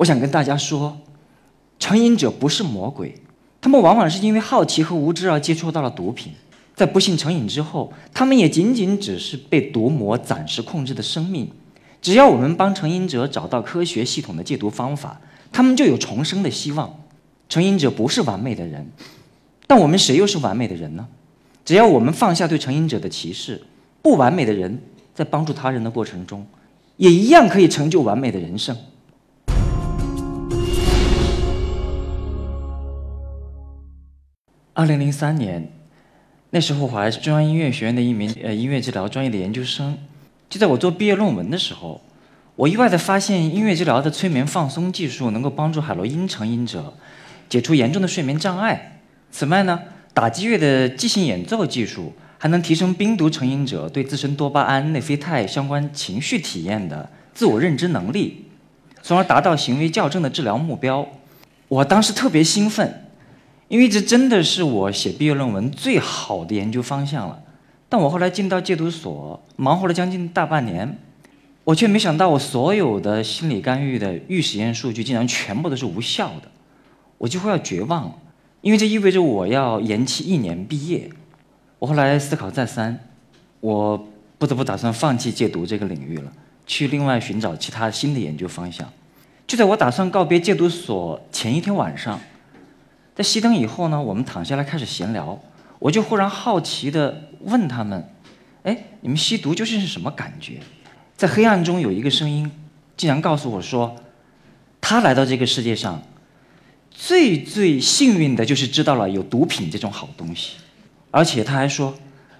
我想跟大家说，成瘾者不是魔鬼，他们往往是因为好奇和无知而接触到了毒品，在不幸成瘾之后，他们也仅仅只是被毒魔暂时控制的生命。只要我们帮成瘾者找到科学系统的戒毒方法，他们就有重生的希望。成瘾者不是完美的人，但我们谁又是完美的人呢？只要我们放下对成瘾者的歧视，不完美的人在帮助他人的过程中，也一样可以成就完美的人生。二零零三年，那时候我还是中央音乐学院的一名呃音乐治疗专业的研究生。就在我做毕业论文的时候，我意外地发现音乐治疗的催眠放松技术能够帮助海洛因成瘾者解除严重的睡眠障碍。此外呢，打击乐的即兴演奏技术还能提升冰毒成瘾者对自身多巴胺、内啡肽相关情绪体验的自我认知能力，从而达到行为校正的治疗目标。我当时特别兴奋，因为这真的是我写毕业论文最好的研究方向了。但我后来进到戒毒所，忙活了将近大半年，我却没想到我所有的心理干预的预实验数据竟然全部都是无效的，我几乎要绝望了，因为这意味着我要延期一年毕业。我后来思考再三，我不得不打算放弃戒毒这个领域了，去另外寻找其他新的研究方向。就在我打算告别戒毒所前一天晚上，在熄灯以后呢，我们躺下来开始闲聊。我就忽然好奇地问他们：“哎，你们吸毒究竟是什么感觉？”在黑暗中有一个声音，竟然告诉我说：“他来到这个世界上，最最幸运的就是知道了有毒品这种好东西，而且他还说，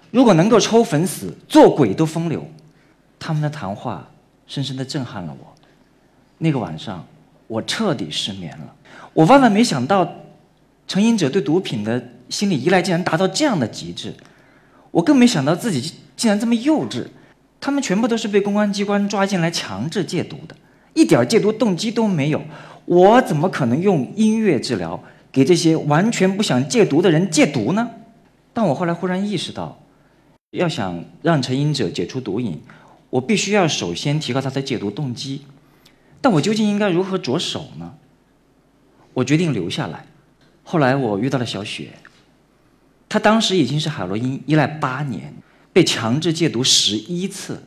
如果能够抽粉死，做鬼都风流。”他们的谈话深深地震撼了我。那个晚上，我彻底失眠了。我万万没想到，成瘾者对毒品的。心理依赖竟然达到这样的极致，我更没想到自己竟然这么幼稚。他们全部都是被公安机关抓进来强制戒毒的，一点戒毒动机都没有。我怎么可能用音乐治疗给这些完全不想戒毒的人戒毒呢？但我后来忽然意识到，要想让成瘾者解除毒瘾，我必须要首先提高他的戒毒动机。但我究竟应该如何着手呢？我决定留下来。后来我遇到了小雪。他当时已经是海洛因依赖八年，被强制戒毒十一次。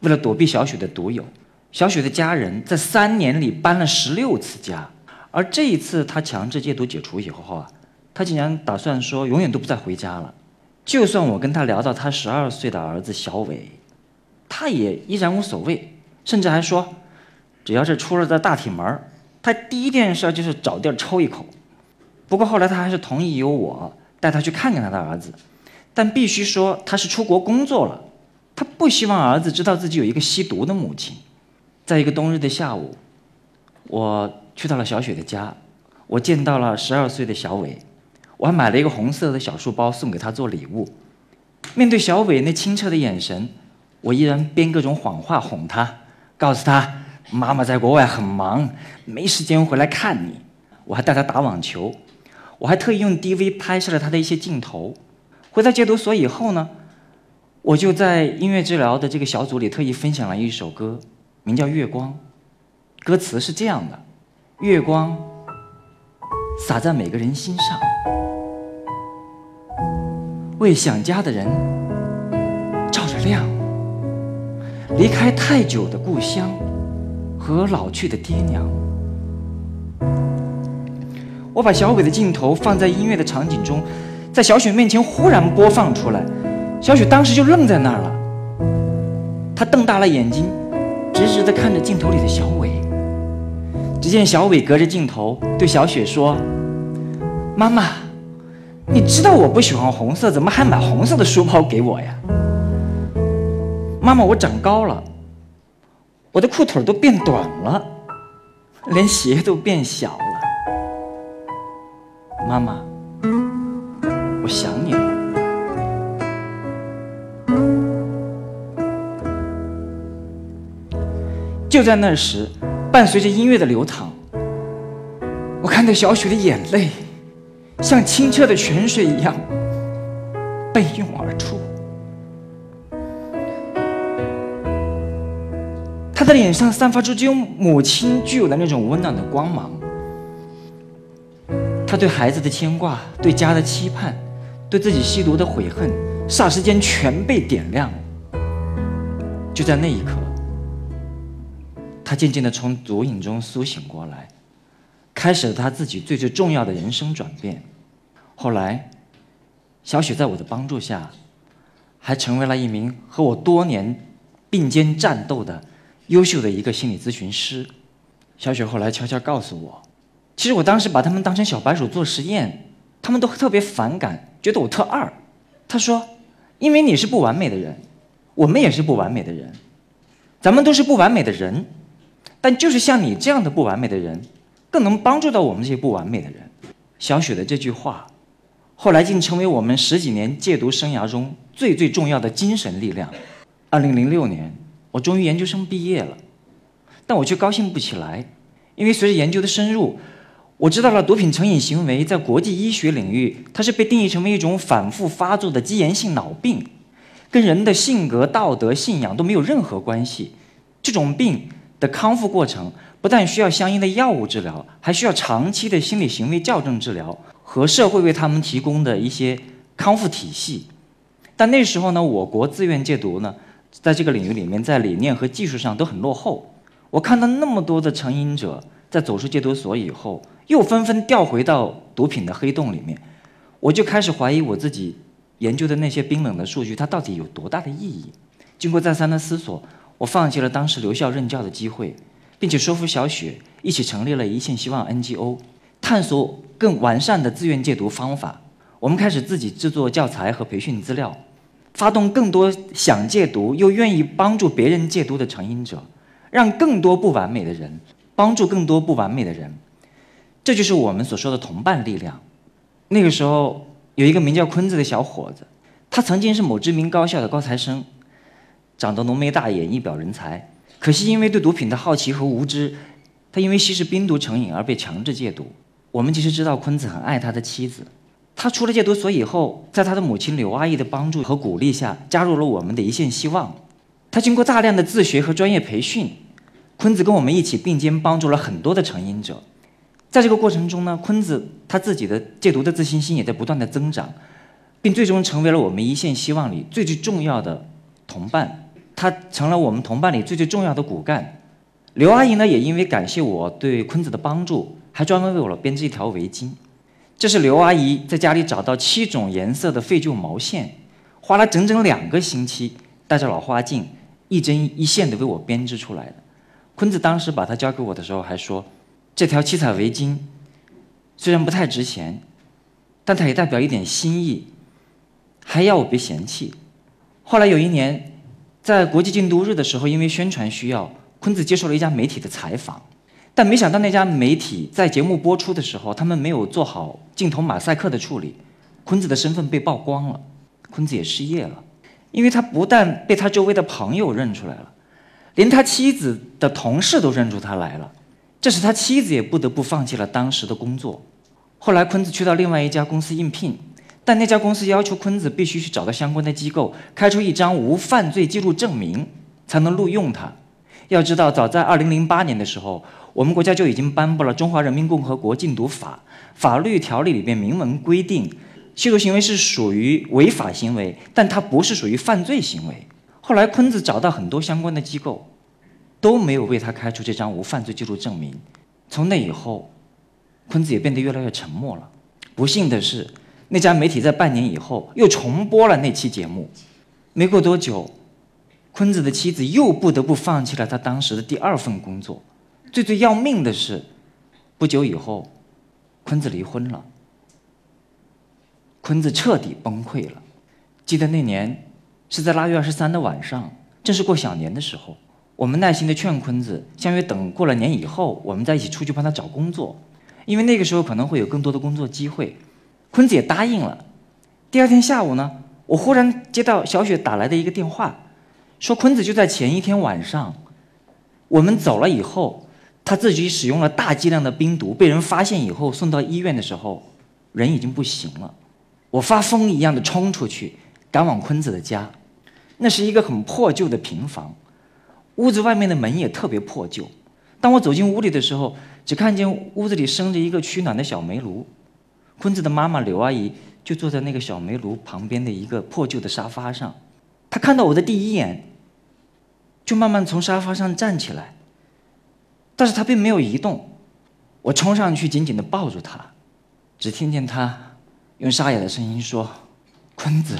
为了躲避小雪的毒友，小雪的家人在三年里搬了十六次家。而这一次他强制戒毒解除以后啊，他竟然打算说永远都不再回家了。就算我跟他聊到他十二岁的儿子小伟，他也依然无所谓，甚至还说，只要是出了这大铁门他第一件事就是找地儿抽一口。不过后来他还是同意由我。带他去看看他的儿子，但必须说他是出国工作了。他不希望儿子知道自己有一个吸毒的母亲。在一个冬日的下午，我去到了小雪的家，我见到了十二岁的小伟，我还买了一个红色的小书包送给他做礼物。面对小伟那清澈的眼神，我依然编各种谎话哄他，告诉他妈妈在国外很忙，没时间回来看你。我还带他打网球。我还特意用 DV 拍摄了他的一些镜头。回到戒毒所以后呢，我就在音乐治疗的这个小组里特意分享了一首歌，名叫《月光》。歌词是这样的：月光洒在每个人心上，为想家的人照着亮。离开太久的故乡和老去的爹娘。我把小伟的镜头放在音乐的场景中，在小雪面前忽然播放出来，小雪当时就愣在那儿了。她瞪大了眼睛，直直地看着镜头里的小伟。只见小伟隔着镜头对小雪说：“妈妈，你知道我不喜欢红色，怎么还买红色的书包给我呀？”妈妈，我长高了，我的裤腿都变短了，连鞋都变小了。妈妈，我想你了。就在那时，伴随着音乐的流淌，我看到小雪的眼泪，像清澈的泉水一样奔涌而出。他的脸上散发出只有母亲具有的那种温暖的光芒。他对孩子的牵挂，对家的期盼，对自己吸毒的悔恨，霎时间全被点亮。就在那一刻，他渐渐的从毒瘾中苏醒过来，开始了他自己最最重要的人生转变。后来，小雪在我的帮助下，还成为了一名和我多年并肩战斗的。优秀的一个心理咨询师，小雪后来悄悄告诉我，其实我当时把他们当成小白鼠做实验，他们都特别反感，觉得我特二。他说：“因为你是不完美的人，我们也是不完美的人，咱们都是不完美的人，但就是像你这样的不完美的人，更能帮助到我们这些不完美的人。”小雪的这句话，后来竟成为我们十几年戒毒生涯中最最重要的精神力量。二零零六年。我终于研究生毕业了，但我却高兴不起来，因为随着研究的深入，我知道了毒品成瘾行为在国际医学领域，它是被定义成为一种反复发作的基炎性脑病，跟人的性格、道德、信仰都没有任何关系。这种病的康复过程不但需要相应的药物治疗，还需要长期的心理行为校正治疗和社会为他们提供的一些康复体系。但那时候呢，我国自愿戒毒呢。在这个领域里面，在理念和技术上都很落后。我看到那么多的成瘾者在走出戒毒所以后，又纷纷掉回到毒品的黑洞里面，我就开始怀疑我自己研究的那些冰冷的数据，它到底有多大的意义？经过再三的思索，我放弃了当时留校任教的机会，并且说服小雪一起成立了一线希望 NGO，探索更完善的自愿戒毒方法。我们开始自己制作教材和培训资料。发动更多想戒毒又愿意帮助别人戒毒的成瘾者，让更多不完美的人帮助更多不完美的人，这就是我们所说的同伴力量。那个时候有一个名叫坤子的小伙子，他曾经是某知名高校的高材生，长得浓眉大眼，一表人才。可惜因为对毒品的好奇和无知，他因为吸食冰毒成瘾而被强制戒毒。我们其实知道坤子很爱他的妻子。他出了戒毒所以后，在他的母亲柳阿姨的帮助和鼓励下，加入了我们的一线希望。他经过大量的自学和专业培训，坤子跟我们一起并肩帮助了很多的成瘾者。在这个过程中呢，坤子他自己的戒毒的自信心也在不断的增长，并最终成为了我们一线希望里最最重要的同伴。他成了我们同伴里最最重要的骨干。刘阿姨呢，也因为感谢我对坤子的帮助，还专门为我编织一条围巾。这是刘阿姨在家里找到七种颜色的废旧毛线，花了整整两个星期，带着老花镜，一针一线的为我编织出来的。坤子当时把它交给我的时候还说：“这条七彩围巾虽然不太值钱，但它也代表一点心意，还要我别嫌弃。”后来有一年，在国际禁毒日的时候，因为宣传需要，坤子接受了一家媒体的采访。但没想到那家媒体在节目播出的时候，他们没有做好镜头马赛克的处理，坤子的身份被曝光了，坤子也失业了，因为他不但被他周围的朋友认出来了，连他妻子的同事都认出他来了，这使他妻子也不得不放弃了当时的工作。后来坤子去到另外一家公司应聘，但那家公司要求坤子必须去找到相关的机构开出一张无犯罪记录证明，才能录用他。要知道，早在2008年的时候。我们国家就已经颁布了《中华人民共和国禁毒法》，法律条例里面明文规定，吸毒行为是属于违法行为，但它不是属于犯罪行为。后来坤子找到很多相关的机构，都没有为他开出这张无犯罪记录证明。从那以后，坤子也变得越来越沉默了。不幸的是，那家媒体在半年以后又重播了那期节目。没过多久，坤子的妻子又不得不放弃了他当时的第二份工作。最最要命的是，不久以后，坤子离婚了。坤子彻底崩溃了。记得那年是在腊月二十三的晚上，正是过小年的时候，我们耐心的劝坤子，相约等过了年以后，我们再一起出去帮他找工作，因为那个时候可能会有更多的工作机会。坤子也答应了。第二天下午呢，我忽然接到小雪打来的一个电话，说坤子就在前一天晚上，我们走了以后。他自己使用了大剂量的冰毒，被人发现以后送到医院的时候，人已经不行了。我发疯一样的冲出去，赶往坤子的家。那是一个很破旧的平房，屋子外面的门也特别破旧。当我走进屋里的时候，只看见屋子里生着一个取暖的小煤炉。坤子的妈妈刘阿姨就坐在那个小煤炉旁边的一个破旧的沙发上。她看到我的第一眼，就慢慢从沙发上站起来，但是她并没有移动。我冲上去紧紧地抱住她，只听见她用沙哑的声音说：“坤子，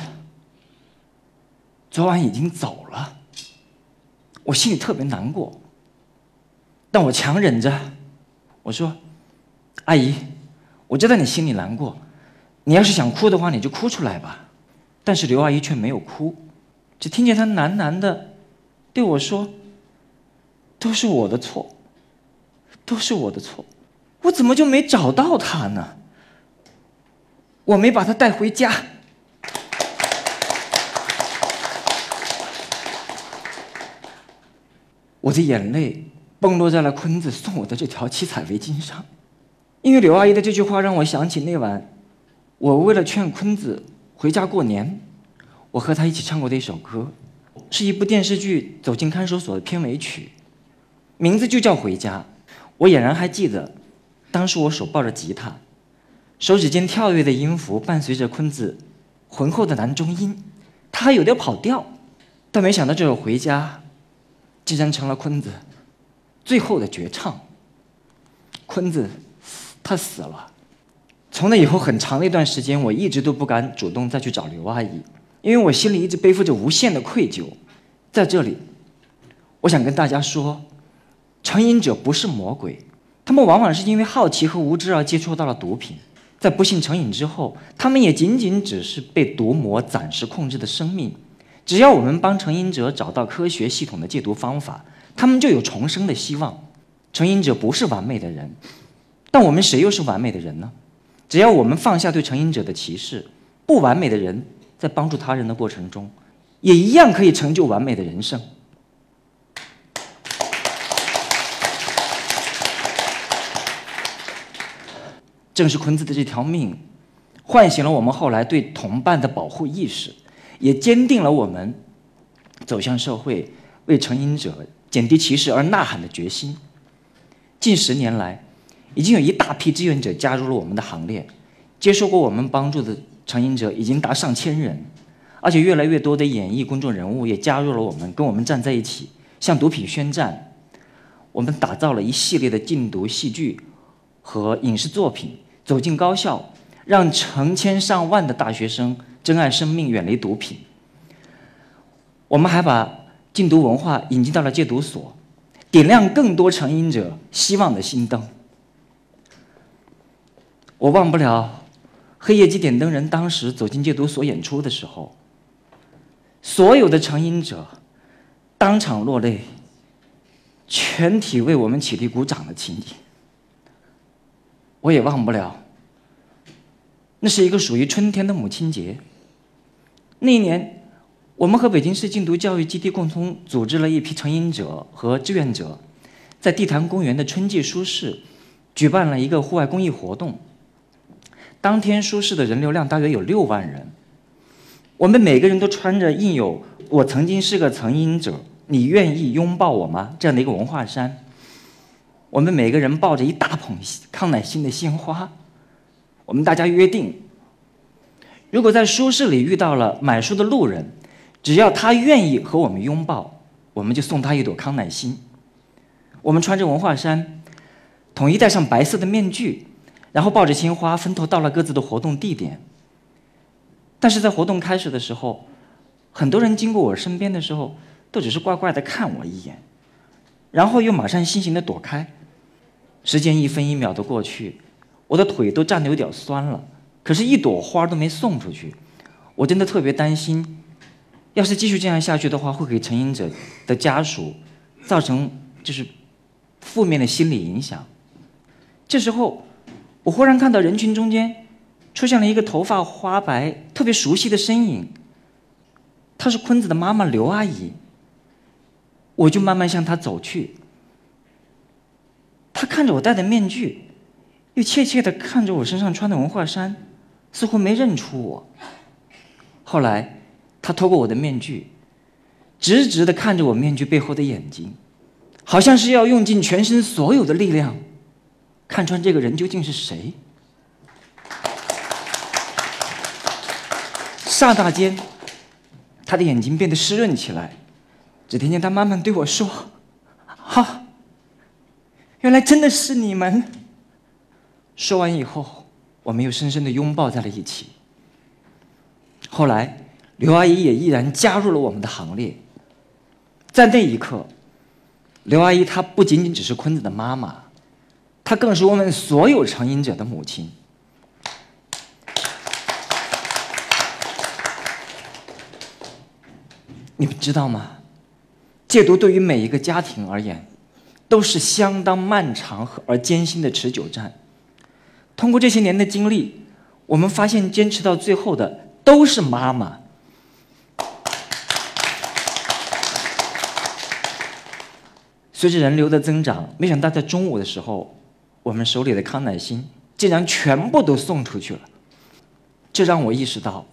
昨晚已经走了。”我心里特别难过。但我强忍着，我说：“阿姨，我知道你心里难过，你要是想哭的话，你就哭出来吧。”但是刘阿姨却没有哭，只听见她喃喃的对我说：“都是我的错，都是我的错，我怎么就没找到他呢？我没把他带回家。”我的眼泪。崩落在了坤子送我的这条七彩围巾上，因为刘阿姨的这句话让我想起那晚，我为了劝坤子回家过年，我和他一起唱过的一首歌，是一部电视剧《走进看守所》的片尾曲，名字就叫《回家》。我俨然还记得，当时我手抱着吉他，手指间跳跃的音符伴随着坤子浑厚的男中音，他还有点跑调，但没想到这首《回家》，竟然成了坤子。最后的绝唱，坤子，他死了。从那以后很长的一段时间，我一直都不敢主动再去找刘阿姨，因为我心里一直背负着无限的愧疚。在这里，我想跟大家说，成瘾者不是魔鬼，他们往往是因为好奇和无知而接触到了毒品，在不幸成瘾之后，他们也仅仅只是被毒魔暂时控制的生命。只要我们帮成瘾者找到科学系统的戒毒方法。他们就有重生的希望。成瘾者不是完美的人，但我们谁又是完美的人呢？只要我们放下对成瘾者的歧视，不完美的人在帮助他人的过程中，也一样可以成就完美的人生。正是坤子的这条命，唤醒了我们后来对同伴的保护意识，也坚定了我们走向社会为成瘾者。减低歧视而呐喊的决心。近十年来，已经有一大批志愿者加入了我们的行列，接受过我们帮助的成瘾者已经达上千人，而且越来越多的演艺公众人物也加入了我们，跟我们站在一起，向毒品宣战。我们打造了一系列的禁毒戏剧和影视作品，走进高校，让成千上万的大学生珍爱生命，远离毒品。我们还把。禁毒文化引进到了戒毒所，点亮更多成瘾者希望的心灯。我忘不了黑夜几点灯人当时走进戒毒所演出的时候，所有的成瘾者当场落泪，全体为我们起立鼓掌的情景。我也忘不了，那是一个属于春天的母亲节。那一年。我们和北京市禁毒教育基地共同组织了一批成瘾者和志愿者，在地坛公园的春季书市举办了一个户外公益活动。当天书市的人流量大约有六万人。我们每个人都穿着印有“我曾经是个成瘾者，你愿意拥抱我吗”这样的一个文化衫。我们每个人抱着一大捧康乃馨的鲜花。我们大家约定，如果在书市里遇到了买书的路人，只要他愿意和我们拥抱，我们就送他一朵康乃馨。我们穿着文化衫，统一戴上白色的面具，然后抱着鲜花，分头到了各自的活动地点。但是在活动开始的时候，很多人经过我身边的时候，都只是怪怪的看我一眼，然后又马上悻悻的躲开。时间一分一秒的过去，我的腿都站得有点酸了，可是，一朵花都没送出去。我真的特别担心。要是继续这样下去的话，会给成瘾者的家属造成就是负面的心理影响。这时候，我忽然看到人群中间出现了一个头发花白、特别熟悉的身影，她是坤子的妈妈刘阿姨。我就慢慢向她走去，她看着我戴的面具，又怯怯的看着我身上穿的文化衫，似乎没认出我。后来。他透过我的面具，直直的看着我面具背后的眼睛，好像是要用尽全身所有的力量，看穿这个人究竟是谁。刹那间，他的眼睛变得湿润起来，只听见他慢慢对我说：“哈，原来真的是你们。”说完以后，我们又深深的拥抱在了一起。后来，刘阿姨也毅然加入了我们的行列。在那一刻，刘阿姨她不仅仅只是坤子的妈妈，她更是我们所有成瘾者的母亲。你们知道吗？戒毒对于每一个家庭而言，都是相当漫长和而艰辛的持久战。通过这些年的经历，我们发现坚持到最后的都是妈妈。随着人流的增长，没想到在中午的时候，我们手里的康乃馨竟然全部都送出去了。这让我意识到，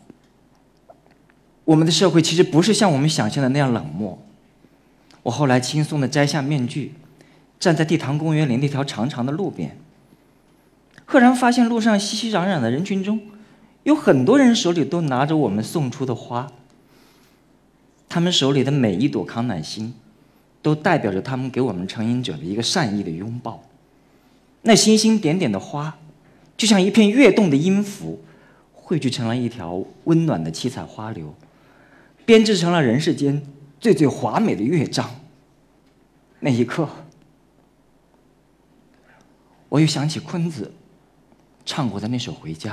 我们的社会其实不是像我们想象的那样冷漠。我后来轻松的摘下面具，站在地坛公园里那条长长的路边，赫然发现路上熙熙攘攘的人群中，有很多人手里都拿着我们送出的花。他们手里的每一朵康乃馨。都代表着他们给我们成瘾者的一个善意的拥抱。那星星点点的花，就像一片跃动的音符，汇聚成了一条温暖的七彩花流，编织成了人世间最最华美的乐章。那一刻，我又想起坤子唱过的那首《回家》，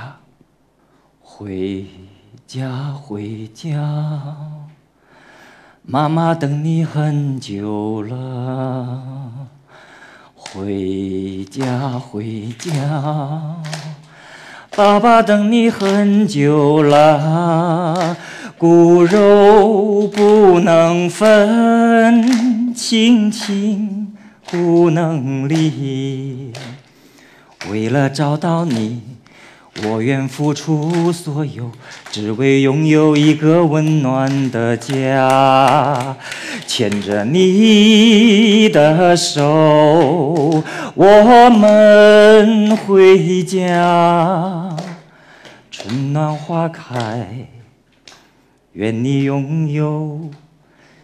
回家，回家。妈妈等你很久了，回家回家。爸爸等你很久了，骨肉不能分，亲情不能离。为了找到你。我愿付出所有，只为拥有一个温暖的家。牵着你的手，我们回家。春暖花开，愿你拥有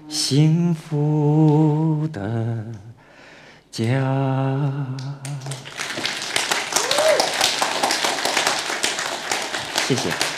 幸福的家。谢谢。